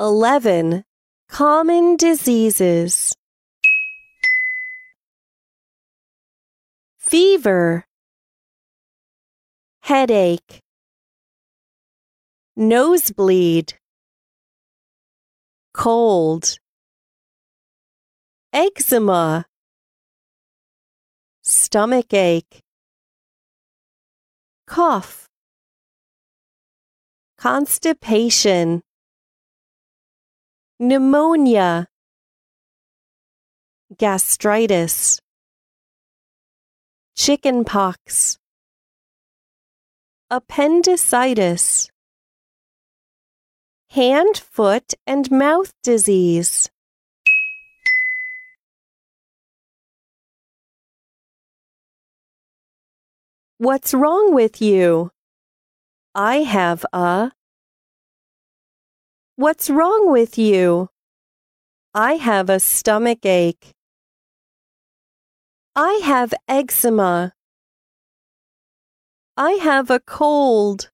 11. Common diseases. Fever, headache, nosebleed, cold, eczema, stomach ache, cough, constipation, pneumonia, gastritis, chickenpox, appendicitis, hand, foot, and mouth disease. What's wrong with you? I have a. What's wrong with you? I have a stomach ache. I have eczema. I have a cold.